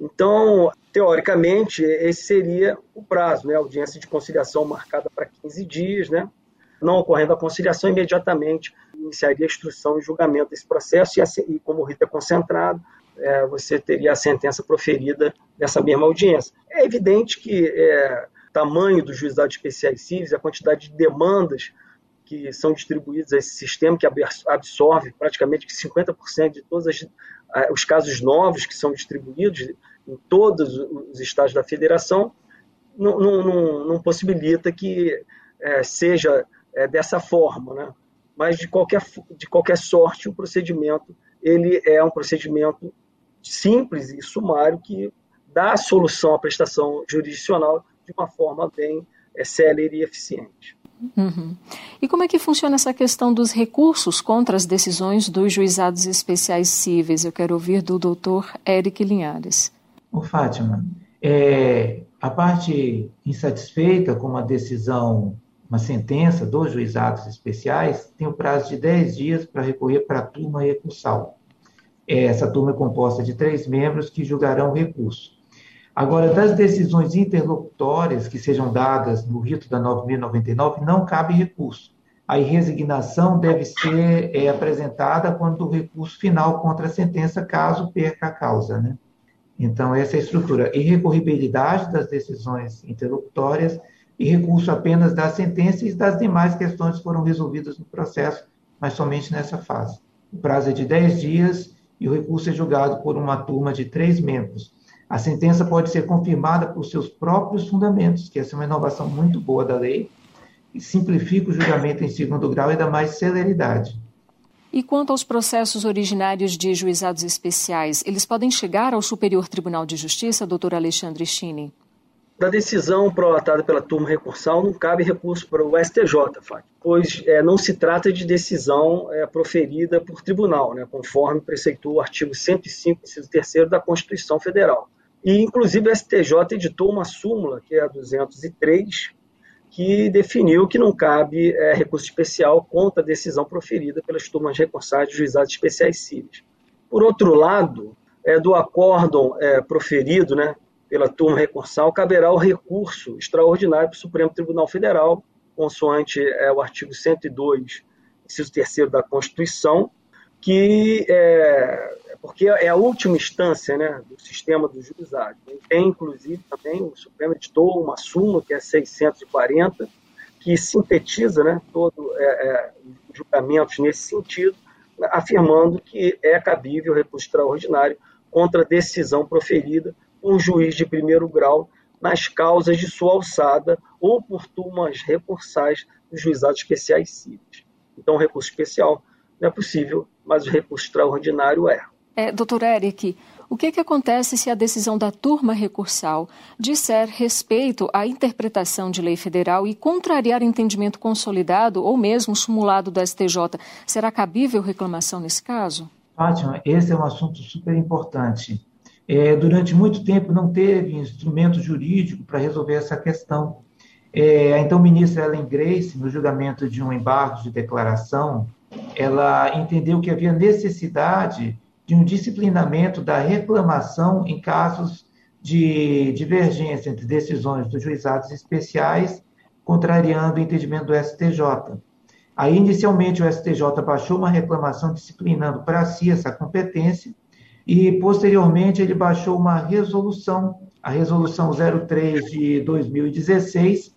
Então, teoricamente, esse seria o prazo, né? a audiência de conciliação marcada para 15 dias, né? não ocorrendo a conciliação, imediatamente iniciaria a instrução e julgamento desse processo, e, e como o rito é concentrado, é, você teria a sentença proferida nessa mesma audiência. É evidente que é, tamanho dos juizados especiais cíveis, a quantidade de demandas que são distribuídas a esse sistema, que absorve praticamente 50% de todos as, os casos novos que são distribuídos em todos os estados da federação, não, não, não possibilita que é, seja é, dessa forma. Né? Mas, de qualquer, de qualquer sorte, o procedimento ele é um procedimento simples e sumário que dá solução à prestação jurisdicional de uma forma bem é, célere e eficiente. Uhum. E como é que funciona essa questão dos recursos contra as decisões dos juizados especiais cíveis? Eu quero ouvir do doutor Eric Linhares. O Fátima, é, a parte insatisfeita com uma decisão uma sentença dos juizados especiais, tem o prazo de 10 dias para recorrer para a turma recursal. Essa turma é composta de três membros que julgarão recurso. Agora, das decisões interlocutórias que sejam dadas no rito da 9.099, não cabe recurso. A resignação deve ser é, apresentada quando o recurso final contra a sentença, caso perca a causa. Né? Então, essa é a estrutura. Irrecorribilidade das decisões interlocutórias e recurso apenas da sentença e das demais questões que foram resolvidas no processo, mas somente nessa fase. O prazo é de 10 dias e o recurso é julgado por uma turma de três membros. A sentença pode ser confirmada por seus próprios fundamentos, que essa é uma inovação muito boa da lei, e simplifica o julgamento em segundo grau e dá mais celeridade. E quanto aos processos originários de juizados especiais, eles podem chegar ao Superior Tribunal de Justiça, doutor Alexandre Chini? Da decisão prolatada pela turma recursal, não cabe recurso para o STJ, pois é, não se trata de decisão é, proferida por tribunal, né, conforme preceitua o artigo 105, inciso 3 da Constituição Federal. E, inclusive, o STJ editou uma súmula, que é a 203, que definiu que não cabe é, recurso especial contra a decisão proferida pelas turmas recursais de juizados especiais cíveis. Por outro lado, é, do acórdão é, proferido né, pela turma recursal, caberá o recurso extraordinário para o Supremo Tribunal Federal, consoante é, o artigo 102, inciso 3 da Constituição, que é, porque é a última instância né, do sistema do juizado. Tem, inclusive, também o Supremo editou uma súmula, que é 640, que sintetiza né, todos é, é, os julgamentos nesse sentido, afirmando que é cabível recurso extraordinário contra a decisão proferida um juiz de primeiro grau nas causas de sua alçada ou por turmas recursais dos juizados especiais cíveis. Então, o recurso especial não é possível, mas o recurso extraordinário é. É doutor Eric, o que, que acontece se a decisão da turma recursal disser respeito à interpretação de lei federal e contrariar entendimento consolidado ou mesmo simulado do STJ? Será cabível reclamação nesse caso? Fátima, esse é um assunto super importante é, durante muito tempo não teve instrumento jurídico para resolver essa questão. É, a então ministra Ellen Grace, no julgamento de um embargo de declaração, ela entendeu que havia necessidade de um disciplinamento da reclamação em casos de divergência entre decisões dos juizados especiais, contrariando o entendimento do STJ. Aí, inicialmente, o STJ baixou uma reclamação disciplinando para si essa competência, e posteriormente ele baixou uma resolução, a resolução 03 de 2016,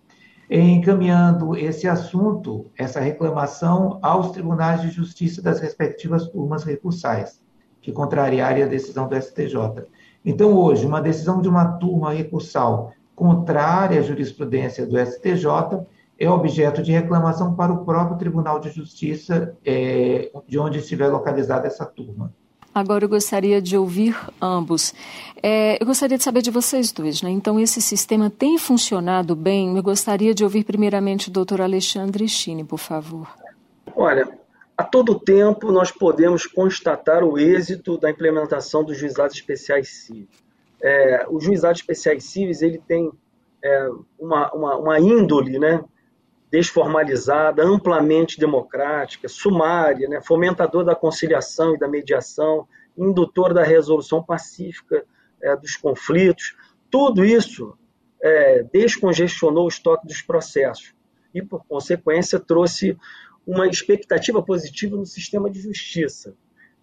encaminhando esse assunto, essa reclamação aos tribunais de justiça das respectivas turmas recursais, que contrariarem a decisão do STJ. Então, hoje, uma decisão de uma turma recursal contrária à jurisprudência do STJ é objeto de reclamação para o próprio Tribunal de Justiça, é, de onde estiver localizada essa turma. Agora eu gostaria de ouvir ambos. É, eu gostaria de saber de vocês dois, né? Então, esse sistema tem funcionado bem? Eu gostaria de ouvir primeiramente o doutor Alexandre Chini, por favor. Olha, a todo tempo nós podemos constatar o êxito da implementação dos juizados especiais civis. É, os juizados especiais civis ele tem é, uma, uma, uma índole, né? desformalizada, amplamente democrática, sumária, né, fomentador da conciliação e da mediação, indutor da resolução pacífica é, dos conflitos. Tudo isso é, descongestionou o estoque dos processos e, por consequência, trouxe uma expectativa positiva no sistema de justiça.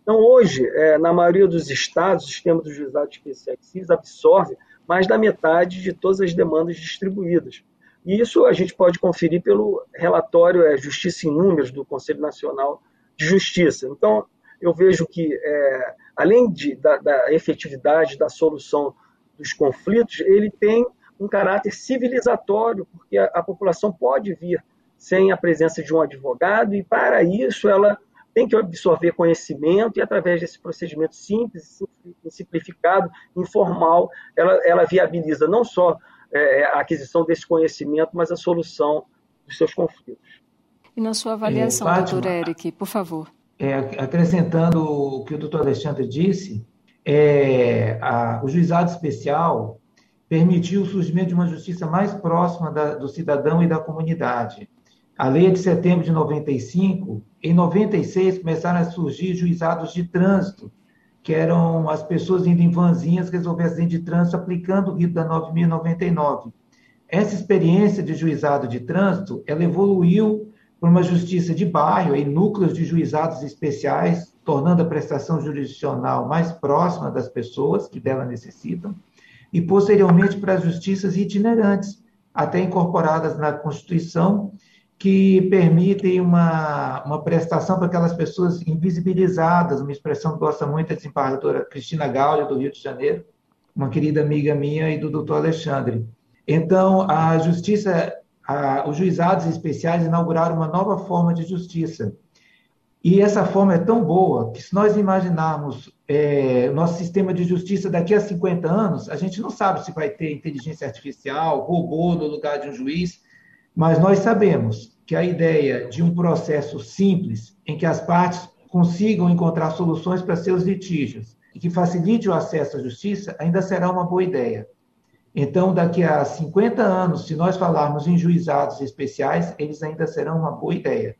Então, hoje, é, na maioria dos estados, o sistema dos juizados especiais absorve mais da metade de todas as demandas distribuídas. E isso a gente pode conferir pelo relatório é, Justiça em Números do Conselho Nacional de Justiça. Então, eu vejo que, é, além de, da, da, efetividade da solução dos conflitos, ele tem um caráter civilizatório, porque a, a população pode vir sem a presença de um advogado, e para isso ela tem que absorver conhecimento e, através desse procedimento simples, simplificado, informal, ela, ela viabiliza não só é, é, a aquisição desse conhecimento, mas a solução dos seus conflitos. E na sua avaliação, é, doutor Eric, por favor. É, acrescentando o que o doutor Alexandre disse, é, a, o juizado especial permitiu o surgimento de uma justiça mais próxima da, do cidadão e da comunidade. A lei é de setembro de 95. Em 96 começaram a surgir juizados de trânsito, que eram as pessoas indo em vanzinhas resolver acidente de trânsito aplicando o rito da 9099. Essa experiência de juizado de trânsito, ela evoluiu para uma justiça de bairro, em núcleos de juizados especiais, tornando a prestação jurisdicional mais próxima das pessoas que dela necessitam, e posteriormente para as justiças itinerantes, até incorporadas na Constituição, que permitem uma, uma prestação para aquelas pessoas invisibilizadas, uma expressão que gosta muito a desembargadora Cristina Gaudi, do Rio de Janeiro, uma querida amiga minha e do doutor Alexandre. Então, a justiça, a, os juizados especiais inauguraram uma nova forma de justiça. E essa forma é tão boa que, se nós imaginarmos é, nosso sistema de justiça daqui a 50 anos, a gente não sabe se vai ter inteligência artificial, robô no lugar de um juiz, mas nós sabemos que a ideia de um processo simples, em que as partes consigam encontrar soluções para seus litígios e que facilite o acesso à justiça, ainda será uma boa ideia. Então, daqui a 50 anos, se nós falarmos em juizados especiais, eles ainda serão uma boa ideia.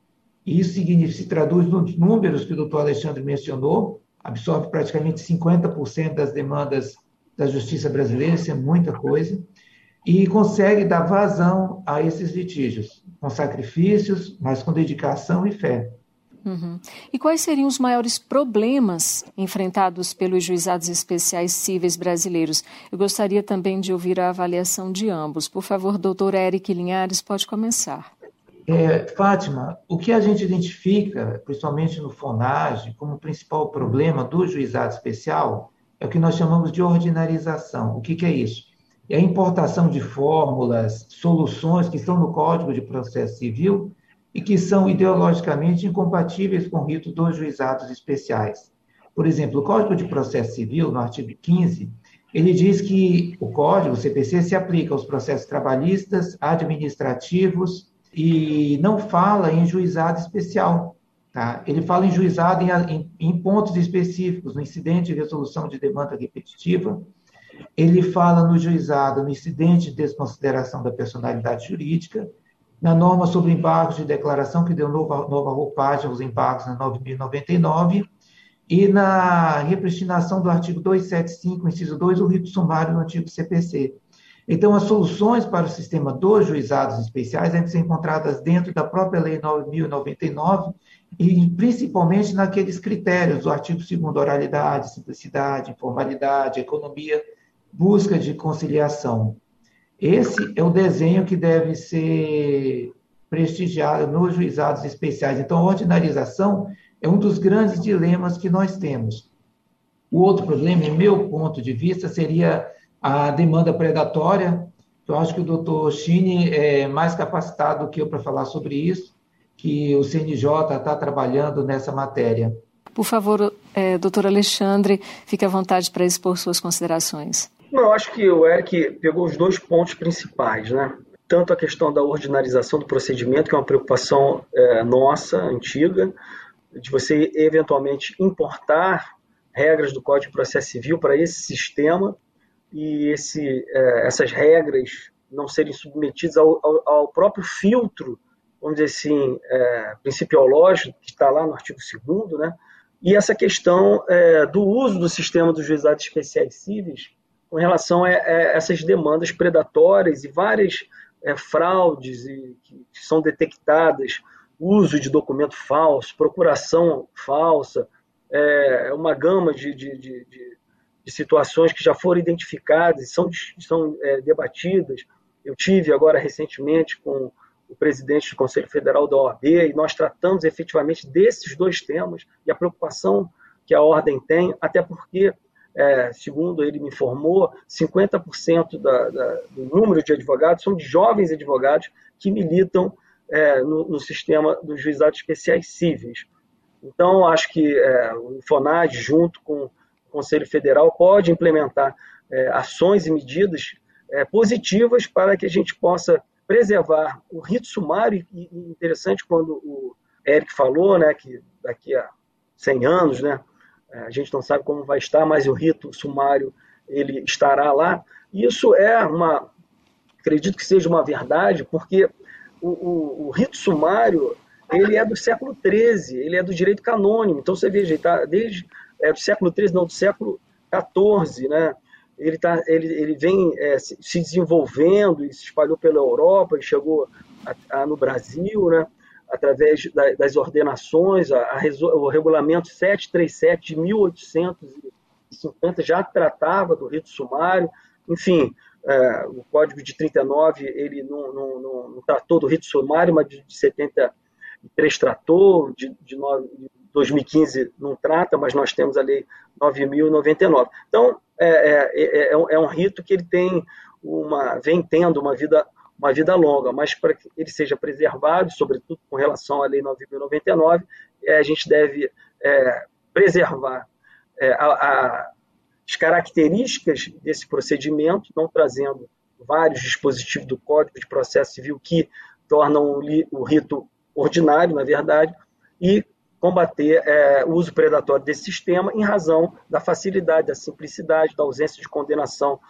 E isso se traduz nos números que o doutor Alexandre mencionou, absorve praticamente 50% das demandas da justiça brasileira, isso é muita coisa, e consegue dar vazão a esses litígios, com sacrifícios, mas com dedicação e fé. Uhum. E quais seriam os maiores problemas enfrentados pelos juizados especiais cíveis brasileiros? Eu gostaria também de ouvir a avaliação de ambos. Por favor, doutor Eric Linhares, pode começar. É, Fátima, o que a gente identifica, principalmente no FONAGE, como principal problema do juizado especial é o que nós chamamos de ordinarização. O que, que é isso? É a importação de fórmulas, soluções que estão no Código de Processo Civil e que são ideologicamente incompatíveis com o rito dos juizados especiais. Por exemplo, o Código de Processo Civil, no artigo 15, ele diz que o Código, o CPC, se aplica aos processos trabalhistas, administrativos e não fala em juizado especial. Tá? Ele fala em juizado em, em, em pontos específicos, no incidente de resolução de demanda repetitiva, ele fala no juizado, no incidente de desconsideração da personalidade jurídica, na norma sobre embargos de declaração, que deu nova, nova roupagem aos embargos na 9.099, e na repristinação do artigo 275, inciso 2, o rito sumário no antigo CPC. Então, as soluções para o sistema dos juizados especiais devem ser encontradas dentro da própria Lei 9.099 e principalmente naqueles critérios do artigo 2 oralidade, simplicidade, informalidade, economia, busca de conciliação. Esse é o desenho que deve ser prestigiado nos juizados especiais. Então, a ordinarização é um dos grandes dilemas que nós temos. O outro problema, em meu ponto de vista, seria a demanda predatória. Eu acho que o doutor Chini é mais capacitado do que eu para falar sobre isso, que o CNJ está trabalhando nessa matéria. Por favor, é, doutor Alexandre, fique à vontade para expor suas considerações. Não, eu acho que o Eric pegou os dois pontos principais, né? Tanto a questão da ordinarização do procedimento, que é uma preocupação é, nossa, antiga, de você eventualmente importar regras do Código de Processo Civil para esse sistema e esse, é, essas regras não serem submetidas ao, ao, ao, próprio filtro, vamos dizer assim, é, principiológico, que está lá no artigo 2 né? E essa questão é, do uso do sistema dos juizados especiais cíveis com relação a, a essas demandas predatórias e várias é, fraudes e, que são detectadas, uso de documento falso, procuração falsa, é, uma gama de, de, de, de, situações que já foram identificadas e são, são é, debatidas. Eu tive agora recentemente com o presidente do Conselho Federal da OAB e nós tratamos efetivamente desses dois temas e a preocupação que a ordem tem, até porque é, segundo ele me informou, 50% da, da, do número de advogados são de jovens advogados que militam é, no, no, sistema dos juizados especiais cíveis. Então, acho que é, o FONAD, junto com o Conselho Federal, pode implementar é, ações e medidas é, positivas para que a gente possa preservar o rito sumário, e, e interessante quando o Eric falou, né, que daqui a 100 anos, né, a gente não sabe como vai estar, mas o rito sumário ele estará lá. Isso é uma, acredito que seja uma verdade, porque o, o, o rito sumário ele é do século XIII, ele é do direito canônico. Então você veja, está desde é, do século XIII, não, do século XIV, né? Ele, tá, ele, ele vem é, se, se, desenvolvendo e se espalhou pela Europa e chegou a, a, no Brasil, né? Através da, das ordenações, a, a, o regulamento 737 de 1850 já tratava do rito sumário, enfim, é, o Código de 39 ele não, não, não, não, tratou do rito sumário, mas de, de 73 tratou, de, de, 9, de 2015 não trata, mas nós temos a lei 9.099. Então, é, é, é, é, um rito que ele tem uma, vem tendo uma vida, uma vida longa, mas para que ele seja preservado, sobretudo com relação à lei 9.099, é, a gente deve é, preservar é, a, a, as características desse procedimento, não trazendo vários dispositivos do Código de Processo Civil que tornam o, rito ordinário, na verdade, e combater é, o uso predatório desse sistema em razão da facilidade, da simplicidade, da ausência de condenação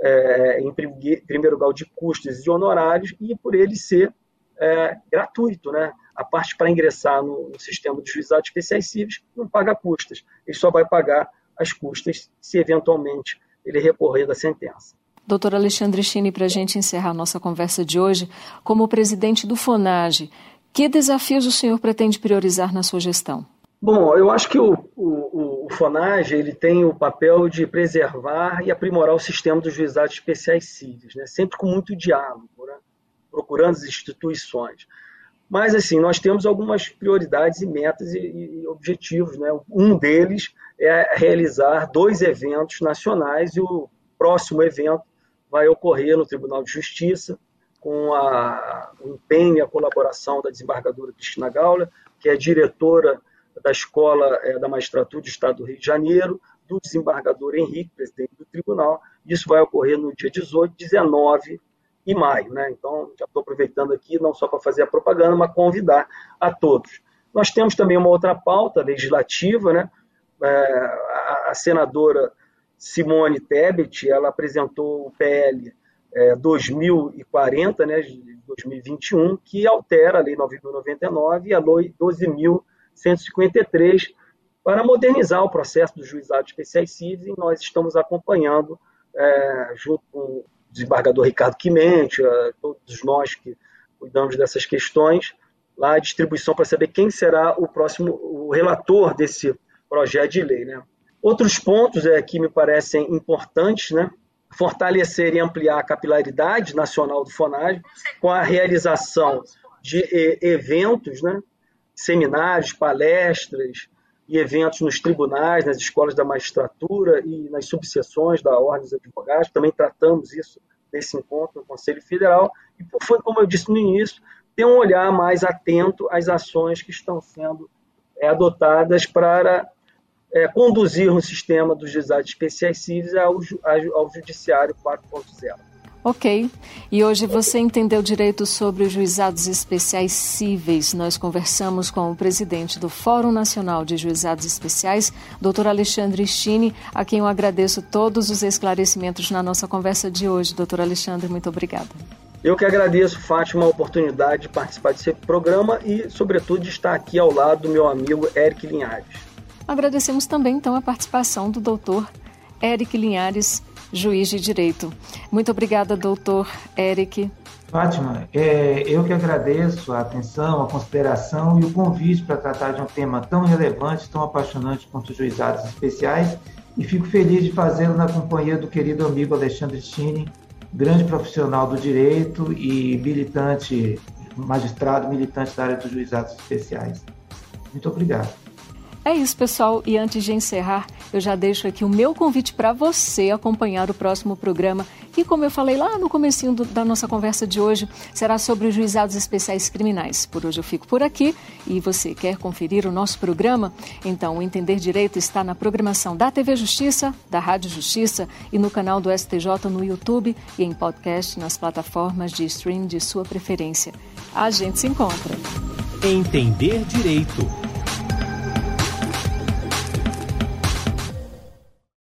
é, em primeiro grau de custos e honorários e por ele ser é, gratuito, né? A parte para ingressar no, no sistema dos juizados especiais cíveis não paga custas, ele só vai pagar as custas se eventualmente ele recorrer da sentença. Doutor Alexandre Chini, para a gente encerrar nossa conversa de hoje, como presidente do FONAGE, que desafios o senhor pretende priorizar na sua gestão? Bom, eu acho que o, o, o FONAGE ele tem o papel de preservar e aprimorar o sistema dos juizados especiais cíveis, né? sempre com muito diálogo, né? procurando as instituições. Mas, assim, nós temos algumas prioridades e metas e, e objetivos. Né? Um deles é realizar dois eventos nacionais e o próximo evento vai ocorrer no Tribunal de Justiça, com a, o empenho e a colaboração da desembargadora Cristina Gaula, que é diretora da Escola é, da Magistratura do Estado do Rio de Janeiro, do desembargador Henrique, presidente do tribunal. Isso vai ocorrer no dia 18, 19 e maio. Né? Então, já estou aproveitando aqui, não só para fazer a propaganda, mas convidar a todos. Nós temos também uma outra pauta legislativa, né? É, a, a, senadora Simone Tebet, ela apresentou o PL é, 2040, né, de 2021, que altera a Lei 9.099 e a Lei 12.153 para modernizar o processo dos juizados especiais civis e nós estamos acompanhando, é, junto com o desembargador Ricardo Quimente, é, todos nós que cuidamos dessas questões, lá a distribuição para saber quem será o próximo o relator desse projeto de lei. Né? Outros pontos é, que me parecem importantes, né? fortalecer e ampliar a capilaridade nacional do FONAG com a realização de eventos, né? Seminários, palestras e eventos nos tribunais, nas escolas da magistratura e nas subseções da Ordem dos Advogados. Também tratamos isso nesse encontro no Conselho Federal. E foi, como eu disse no início, ter um olhar mais atento às ações que estão sendo é, adotadas para é, conduzir um sistema dos juizados especiais civis ao, ao Judiciário 4.0. Ok. E hoje você entendeu direito sobre os juizados especiais cíveis. Nós conversamos com o presidente do Fórum Nacional de Juizados Especiais, doutor Alexandre Stine, a quem eu agradeço todos os esclarecimentos na nossa conversa de hoje. Doutor Alexandre, muito obrigada. Eu que agradeço, Fátima, a oportunidade de participar desse programa e, sobretudo, de estar aqui ao lado do meu amigo Eric Linhares. Agradecemos também, então, a participação do doutor Eric Linhares, juiz de direito. Muito obrigada, doutor Eric. Fátima, é, eu que agradeço a atenção, a consideração e o convite para tratar de um tema tão relevante, tão apaixonante quanto os juizados especiais e fico feliz de fazê-lo na companhia do querido amigo Alexandre Stine, grande profissional do direito e militante, magistrado militante da área dos juizados especiais. Muito obrigado. É isso, pessoal. E antes de encerrar, eu já deixo aqui o meu convite para você acompanhar o próximo programa, que, como eu falei lá no comecinho do, da nossa conversa de hoje, será sobre os juizados especiais criminais. Por hoje eu fico por aqui e você quer conferir o nosso programa? Então, o Entender Direito está na programação da TV Justiça, da Rádio Justiça e no canal do STJ no YouTube e em podcast nas plataformas de stream de sua preferência. A gente se encontra. Entender Direito